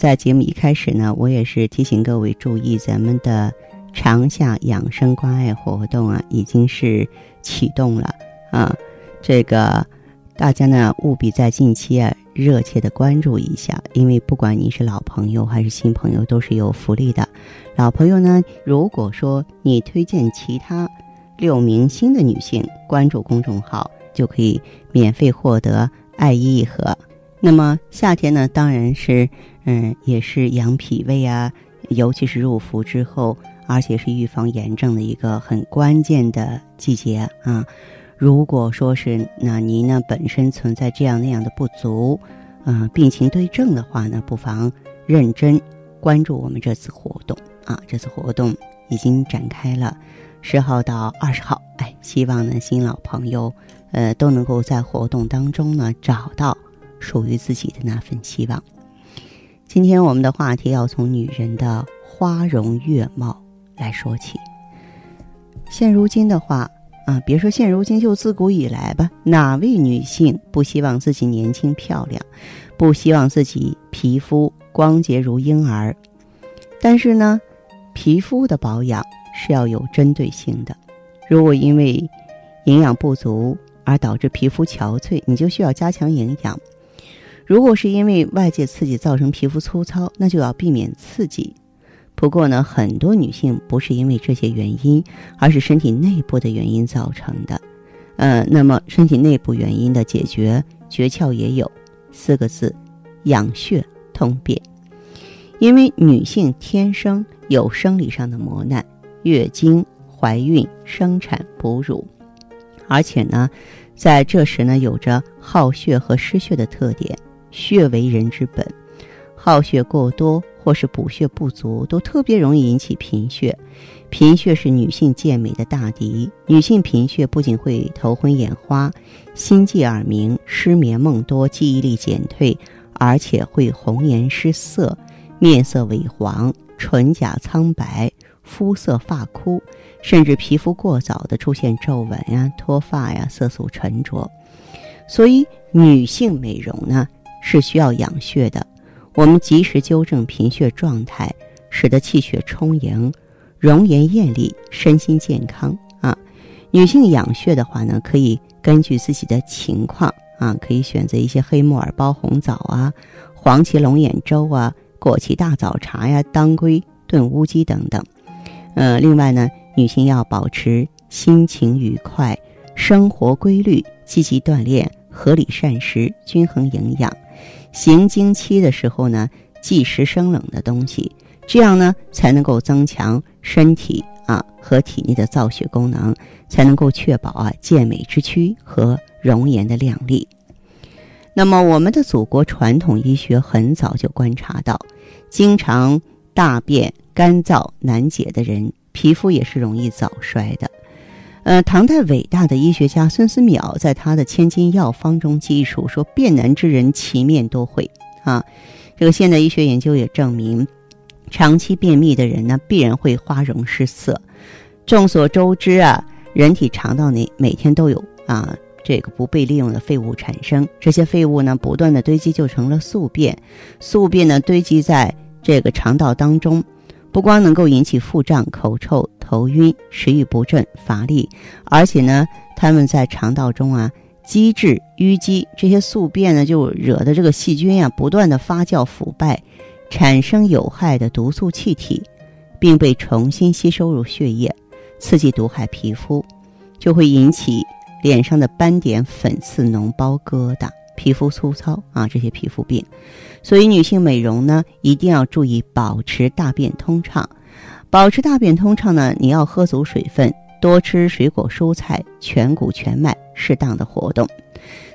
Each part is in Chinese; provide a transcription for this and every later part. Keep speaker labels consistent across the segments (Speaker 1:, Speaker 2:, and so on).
Speaker 1: 在节目一开始呢，我也是提醒各位注意，咱们的长夏养生关爱活动啊，已经是启动了啊。这个大家呢务必在近期啊热切的关注一下，因为不管你是老朋友还是新朋友，都是有福利的。老朋友呢，如果说你推荐其他六名新的女性关注公众号，就可以免费获得艾依一盒。那么夏天呢，当然是。嗯，也是养脾胃啊，尤其是入伏之后，而且是预防炎症的一个很关键的季节啊。如果说是那您呢本身存在这样那样的不足，嗯，病情对症的话呢，不妨认真关注我们这次活动啊。这次活动已经展开了，十号到二十号，哎，希望呢新老朋友呃都能够在活动当中呢找到属于自己的那份希望。今天我们的话题要从女人的花容月貌来说起。现如今的话啊，别说现如今，就自古以来吧，哪位女性不希望自己年轻漂亮，不希望自己皮肤光洁如婴儿？但是呢，皮肤的保养是要有针对性的。如果因为营养不足而导致皮肤憔悴，你就需要加强营养。如果是因为外界刺激造成皮肤粗糙，那就要避免刺激。不过呢，很多女性不是因为这些原因，而是身体内部的原因造成的。呃，那么身体内部原因的解决诀窍也有四个字：养血通便。因为女性天生有生理上的磨难，月经、怀孕、生产、哺乳，而且呢，在这时呢，有着耗血和失血的特点。血为人之本，耗血过多或是补血不足，都特别容易引起贫血。贫血是女性健美的大敌。女性贫血不仅会头昏眼花、心悸耳鸣、失眠梦多、记忆力减退，而且会红颜失色、面色萎黄、唇甲苍白、肤色发枯，甚至皮肤过早的出现皱纹呀、脱发呀、色素沉着。所以，女性美容呢？是需要养血的，我们及时纠正贫血状态，使得气血充盈，容颜艳丽，身心健康啊。女性养血的话呢，可以根据自己的情况啊，可以选择一些黑木耳煲红枣啊、黄芪龙眼粥啊、枸杞大枣茶呀、当归炖乌鸡等等。呃，另外呢，女性要保持心情愉快，生活规律，积极锻炼，合理膳食，均衡营养。行经期的时候呢，忌食生冷的东西，这样呢才能够增强身体啊和体内的造血功能，才能够确保啊健美之躯和容颜的靓丽。那么，我们的祖国传统医学很早就观察到，经常大便干燥难解的人，皮肤也是容易早衰的。呃，唐代伟大的医学家孙思邈在他的《千金药方》中记述说：“便难之人，其面多会。”啊，这个现代医学研究也证明，长期便秘的人呢，必然会花容失色。众所周知啊，人体肠道内每天都有啊这个不被利用的废物产生，这些废物呢，不断的堆积就成了宿便，宿便呢堆积在这个肠道当中。不光能够引起腹胀、口臭、头晕、食欲不振、乏力，而且呢，他们在肠道中啊积滞淤积，这些宿便呢就惹得这个细菌啊不断的发酵腐败，产生有害的毒素气体，并被重新吸收入血液，刺激毒害皮肤，就会引起脸上的斑点、粉刺、脓包、疙瘩。皮肤粗糙啊，这些皮肤病，所以女性美容呢，一定要注意保持大便通畅。保持大便通畅呢，你要喝足水分，多吃水果蔬菜，全谷全麦，适当的活动。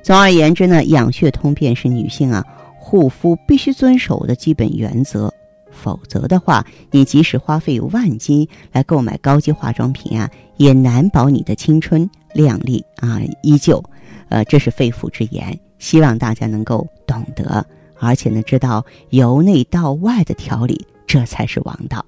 Speaker 1: 总而言之呢，养血通便是女性啊护肤必须遵守的基本原则。否则的话，你即使花费万金来购买高级化妆品啊，也难保你的青春靓丽啊依旧。呃，这是肺腑之言，希望大家能够懂得，而且呢，知道由内到外的调理，这才是王道。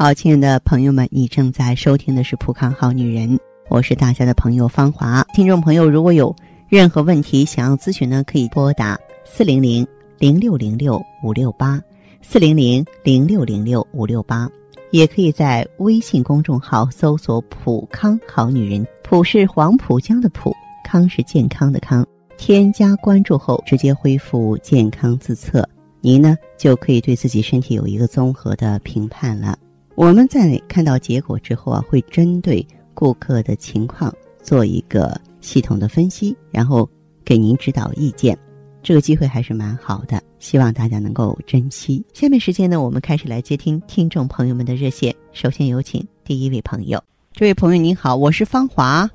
Speaker 1: 好，亲爱的朋友们，你正在收听的是《浦康好女人》，我是大家的朋友芳华。听众朋友，如果有任何问题想要咨询呢，可以拨打四零零零六零六五六八。四零零零六零六五六八，也可以在微信公众号搜索“普康好女人”，普是黄浦江的浦，康是健康的康。添加关注后，直接恢复健康自测，您呢就可以对自己身体有一个综合的评判了。我们在看到结果之后啊，会针对顾客的情况做一个系统的分析，然后给您指导意见。这个机会还是蛮好的，希望大家能够珍惜。下面时间呢，我们开始来接听听众朋友们的热线。首先有请第一位朋友，这位朋友您好，我是芳华。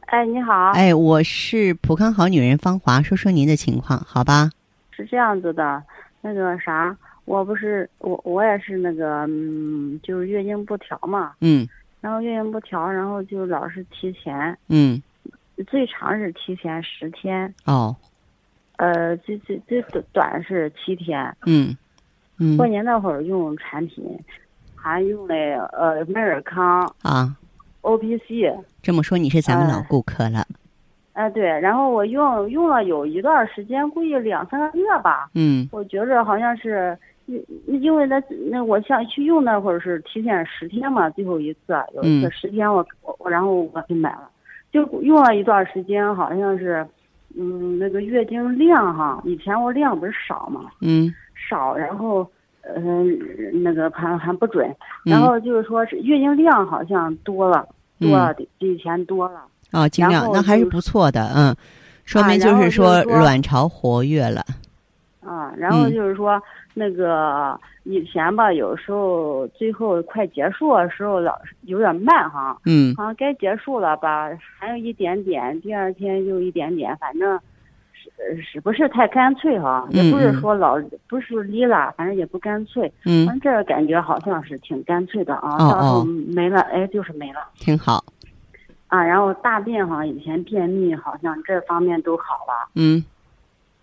Speaker 2: 哎，你好。
Speaker 1: 哎，我是普康好女人芳华，说说您的情况，好吧？
Speaker 2: 是这样子的，那个啥，我不是我我也是那个嗯，就是月经不调嘛。
Speaker 1: 嗯。
Speaker 2: 然后月经不调，然后就老是提前。
Speaker 1: 嗯。
Speaker 2: 最长是提前十天。
Speaker 1: 哦。
Speaker 2: 呃，最最最短短是七天。
Speaker 1: 嗯，嗯。
Speaker 2: 过年那会儿用产品，还用的呃美尔康
Speaker 1: 啊
Speaker 2: ，O P C。
Speaker 1: 这么说你是咱们老顾客了。
Speaker 2: 哎，对，然后我用用了有一段时间，估计两三个月吧。
Speaker 1: 嗯。
Speaker 2: 我觉着好像是，因因为那那我想去用那会儿是提前十天嘛，最后一次有一次十天我我然后我给买了，就用了一段时间，好像是。嗯，那个月经量哈，以前我量不是少嘛，
Speaker 1: 嗯，
Speaker 2: 少，然后，嗯，那个还还不准，然后就是说是月经量好像多了，多了比以前多了。
Speaker 1: 哦，经量那还是不错的，嗯，说明就是说卵巢活跃了。
Speaker 2: 啊，然后就是说那个以前吧，有时候最后快结束的时候老有点慢哈，
Speaker 1: 嗯，
Speaker 2: 好像该结束了吧，还有一点点，第二天又一点点，反正是是不是太干脆哈，也不是说老不是离了，反正也不干脆，
Speaker 1: 嗯，
Speaker 2: 反正这感觉好像是挺干脆的啊，
Speaker 1: 到时
Speaker 2: 候没了，哎，就是没了，
Speaker 1: 挺好，
Speaker 2: 啊，然后大便哈，以前便秘好像这方面都好了，
Speaker 1: 嗯。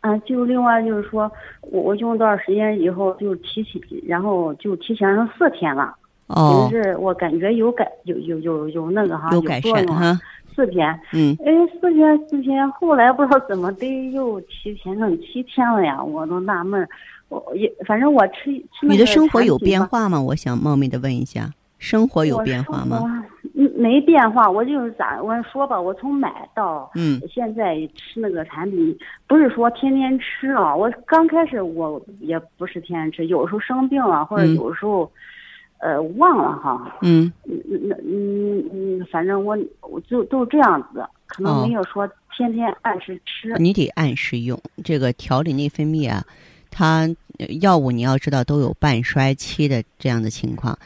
Speaker 2: 啊，就另外就是说，我我用多少时间以后就提前，然后就提前了四天了。
Speaker 1: 哦，
Speaker 2: 就是我感觉有改，有有有有那个哈，有
Speaker 1: 改善哈。
Speaker 2: 四天，
Speaker 1: 嗯，
Speaker 2: 哎，四天四天，后来不知道怎么的又提前成七天了呀，我都纳闷儿。我也反正我吃吃
Speaker 1: 你的生活有变化吗？我想冒昧的问一下，生活有变化吗？
Speaker 2: 嗯，没变化，我就是咋我说吧，我从买到
Speaker 1: 嗯，
Speaker 2: 现在吃那个产品，不是说天天吃啊。我刚开始我也不是天天吃，有时候生病了或者有时候，呃，忘了哈。
Speaker 1: 嗯。
Speaker 2: 那嗯嗯，反正我我就都这样子，可能没有说天天按时吃。
Speaker 1: 你得按时用这个调理内分泌啊，它药物你要知道都有半衰期的这样的情况。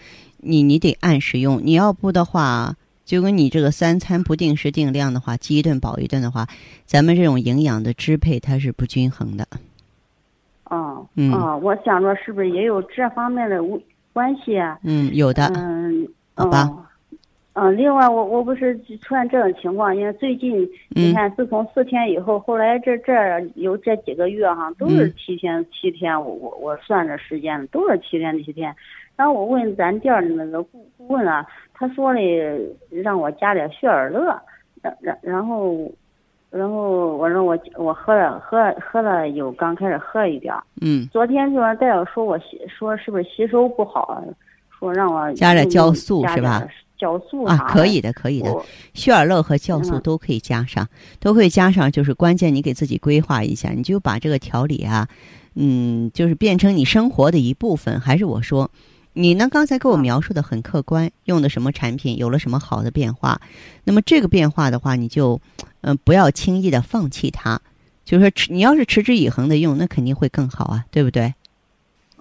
Speaker 1: 你你得按时用，你要不的话，就跟你这个三餐不定时定量的话，饥一顿饱一顿的话，咱们这种营养的支配它是不均衡的。
Speaker 2: 哦，
Speaker 1: 嗯，
Speaker 2: 我想着是不是也有这方面的关系啊？
Speaker 1: 嗯，有的。
Speaker 2: 嗯，
Speaker 1: 好吧。
Speaker 2: 嗯，另外我我不是出现这种情况，因为最近你看，自从四天以后，后来这这有这几个月哈，都是七天七天，我我我算着时间都是七天七天。然后我问咱店的那个顾顾问啊，他说的让我加点血尔乐，然然然后，然后我说我我喝了喝喝了有刚开始喝了一点
Speaker 1: 嗯。
Speaker 2: 昨天就让大夫说我吸说是不是吸收不好，说让我
Speaker 1: 加点酵素是吧？
Speaker 2: 酵素
Speaker 1: 啊，可以的，可以的，血尔乐和酵素都可以加上，都可以加上。就是关键你给自己规划一下，你就把这个调理啊，嗯，就是变成你生活的一部分。还是我说。你呢？刚才给我描述的很客观，用的什么产品，有了什么好的变化？那么这个变化的话，你就，嗯，不要轻易的放弃它。就是说，持你要是持之以恒的用，那肯定会更好啊，对不对？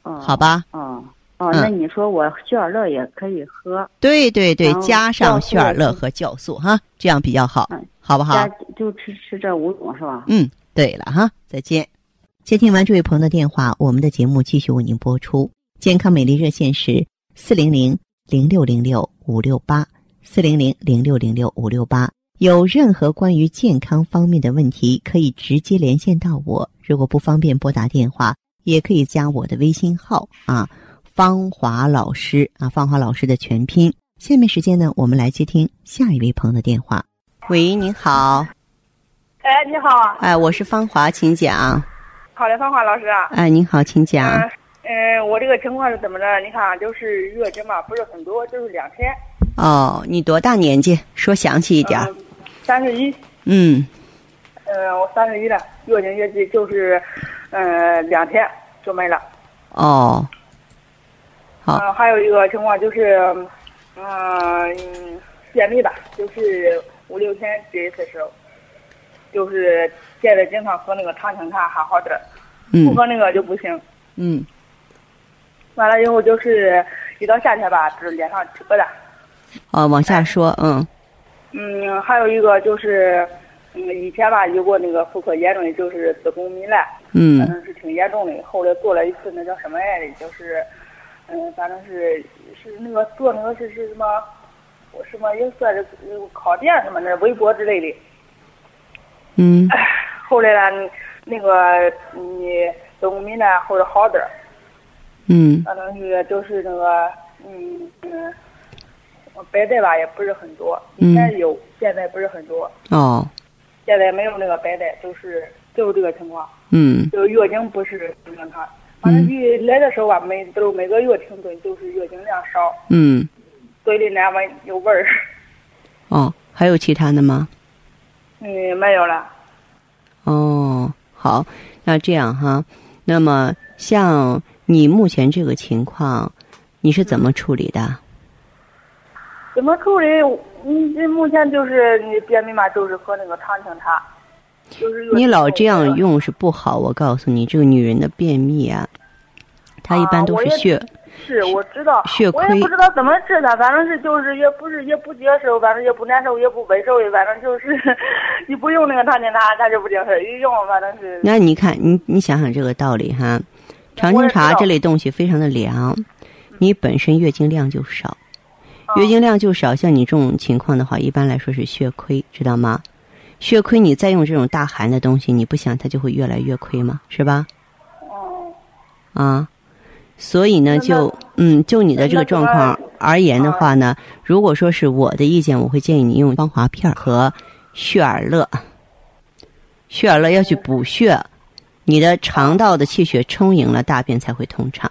Speaker 2: 哦，
Speaker 1: 好吧。
Speaker 2: 哦哦，那你说我血尔乐也可以喝？
Speaker 1: 对对对，加上血尔乐和酵素哈，这样比较好，好不好？
Speaker 2: 就吃吃这五种是吧？
Speaker 1: 嗯，对了哈，再见。接听完这位朋友的电话，我们的节目继续为您播出。健康美丽热线是四零零零六零六五六八四零零零六零六五六八。有任何关于健康方面的问题，可以直接连线到我。如果不方便拨打电话，也可以加我的微信号啊，芳华老师啊，芳华老师的全拼。下面时间呢，我们来接听下一位朋友的电话。喂，您好。
Speaker 3: 哎，你好。
Speaker 1: 哎，我是芳华，请讲。
Speaker 3: 好嘞，芳华老师。
Speaker 1: 哎，您好，请讲。
Speaker 3: 嗯，我这个情况是怎么着？你看，就是月经嘛，不是很多，就是两天。
Speaker 1: 哦，你多大年纪？说详细一点。
Speaker 3: 三十一。
Speaker 1: 嗯。
Speaker 3: 嗯，我三十一了，月经月经就是，呃，两天就没了。
Speaker 1: 哦。好。
Speaker 3: 嗯，还有一个情况就是。嗯，便秘吧，就是五六天这一次时候，就是现在经常喝那个常青茶还好点儿，不喝那个就不行。
Speaker 1: 嗯。
Speaker 3: 完了以后就是一到夏天吧，就是脸上起疙瘩。
Speaker 1: 哦，往下说，嗯。
Speaker 3: 嗯，还有一个就是，嗯，以前吧有过那个妇科严重的，就是子宫糜烂。
Speaker 1: 嗯。
Speaker 3: 反正是挺严重的，后来做了一次那叫什么来着，就是。嗯，反正是是那个做那个是是什么，我什么也算是烤店什么的微波之类的。
Speaker 1: 嗯。
Speaker 3: 后来呢，那个你子宫糜烂后来好点儿。
Speaker 1: 嗯。
Speaker 3: 反正是就是那个嗯嗯，白带吧也不是很多，以前有，现在不是很多。
Speaker 1: 哦。
Speaker 3: 现在没有那个白带，就是就是这个情况。
Speaker 1: 嗯。
Speaker 3: 就月经不是正常。反正一来的时候吧，每都每个月停顿，就是月经量少。
Speaker 1: 嗯。
Speaker 3: 嘴里难闻有味儿。
Speaker 1: 哦，还有其他的吗？
Speaker 3: 嗯，没有了。
Speaker 1: 哦，好，那这样哈，那么像你目前这个情况，你是怎么处理的？
Speaker 3: 怎么处理？你这目前就是你便秘嘛，就是喝那个常青茶。
Speaker 1: 你老这样用是不好，我告诉你，这个女人的便秘啊，她一般都是血，
Speaker 3: 是我知道，
Speaker 1: 血亏，
Speaker 3: 我也不知道怎么治她，反正是就是也不是也不接受，反正也不难受，也不难受，反正就是 你不用那个常青茶，它就不接受，一用反正是。
Speaker 1: 那你看，你你想想这个道理哈，常青茶这类东西非常的凉，你本身月经量就少，月经量就少，像你这种情况的话，一般来说是血亏，知道吗？血亏，你再用这种大寒的东西，你不想它就会越来越亏吗？是吧？
Speaker 3: 哦。
Speaker 1: 啊，所以呢，就嗯，就你的这个状况而言的话呢，如果说是我的意见，我会建议你用芳华片和血尔乐。血尔乐要去补血，你的肠道的气血充盈了，大便才会通畅。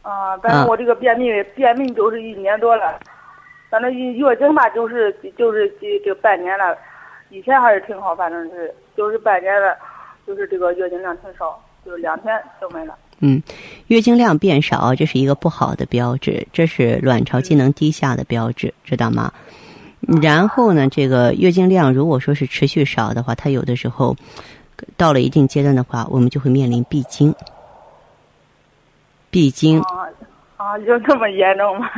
Speaker 3: 啊，但是我这个便秘，便秘就是一年多了，反正月经吧，就是就是这这半年了。以前还是挺好，反正是就是半年了，就是这个月经量挺少，就是两天就没了。
Speaker 1: 嗯，月经量变少，这是一个不好的标志，这是卵巢机能低下的标志，知道吗？然后呢，这个月经量如果说是持续少的话，它有的时候到了一定阶段的话，我们就会面临闭经。闭经
Speaker 3: 啊啊，就这么严重吗？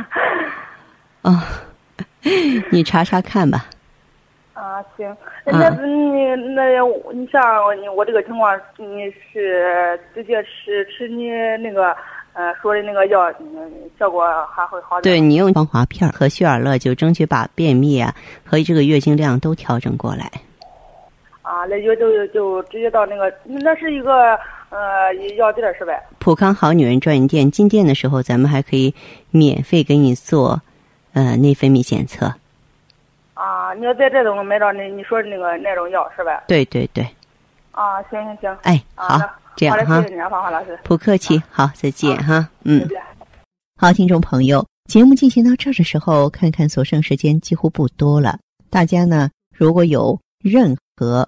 Speaker 1: 啊，你查查看吧。
Speaker 3: 啊，行，那你那你像你我这个情况，你是直接吃吃你那个呃说的那个药，效果还会好点。
Speaker 1: 对你用防滑片和血尔乐，就争取把便秘啊和这个月经量都调整过来。
Speaker 3: 啊，那就就就直接到那个，那是一个呃药店是呗？
Speaker 1: 普康好女人专营店进店的时候，咱们还可以免费给你做呃内分泌检测。
Speaker 3: 啊，你要在这种买到那你说的那个那种药是呗？
Speaker 1: 对对对。
Speaker 3: 啊，行行行。
Speaker 1: 哎，好，这样哈。
Speaker 3: 谢谢你啊，芳华老师。
Speaker 1: 不客气，好，再见哈。
Speaker 3: 嗯。
Speaker 1: 好，听众朋友，节目进行到这儿的时候，看看所剩时间几乎不多了。大家呢，如果有任何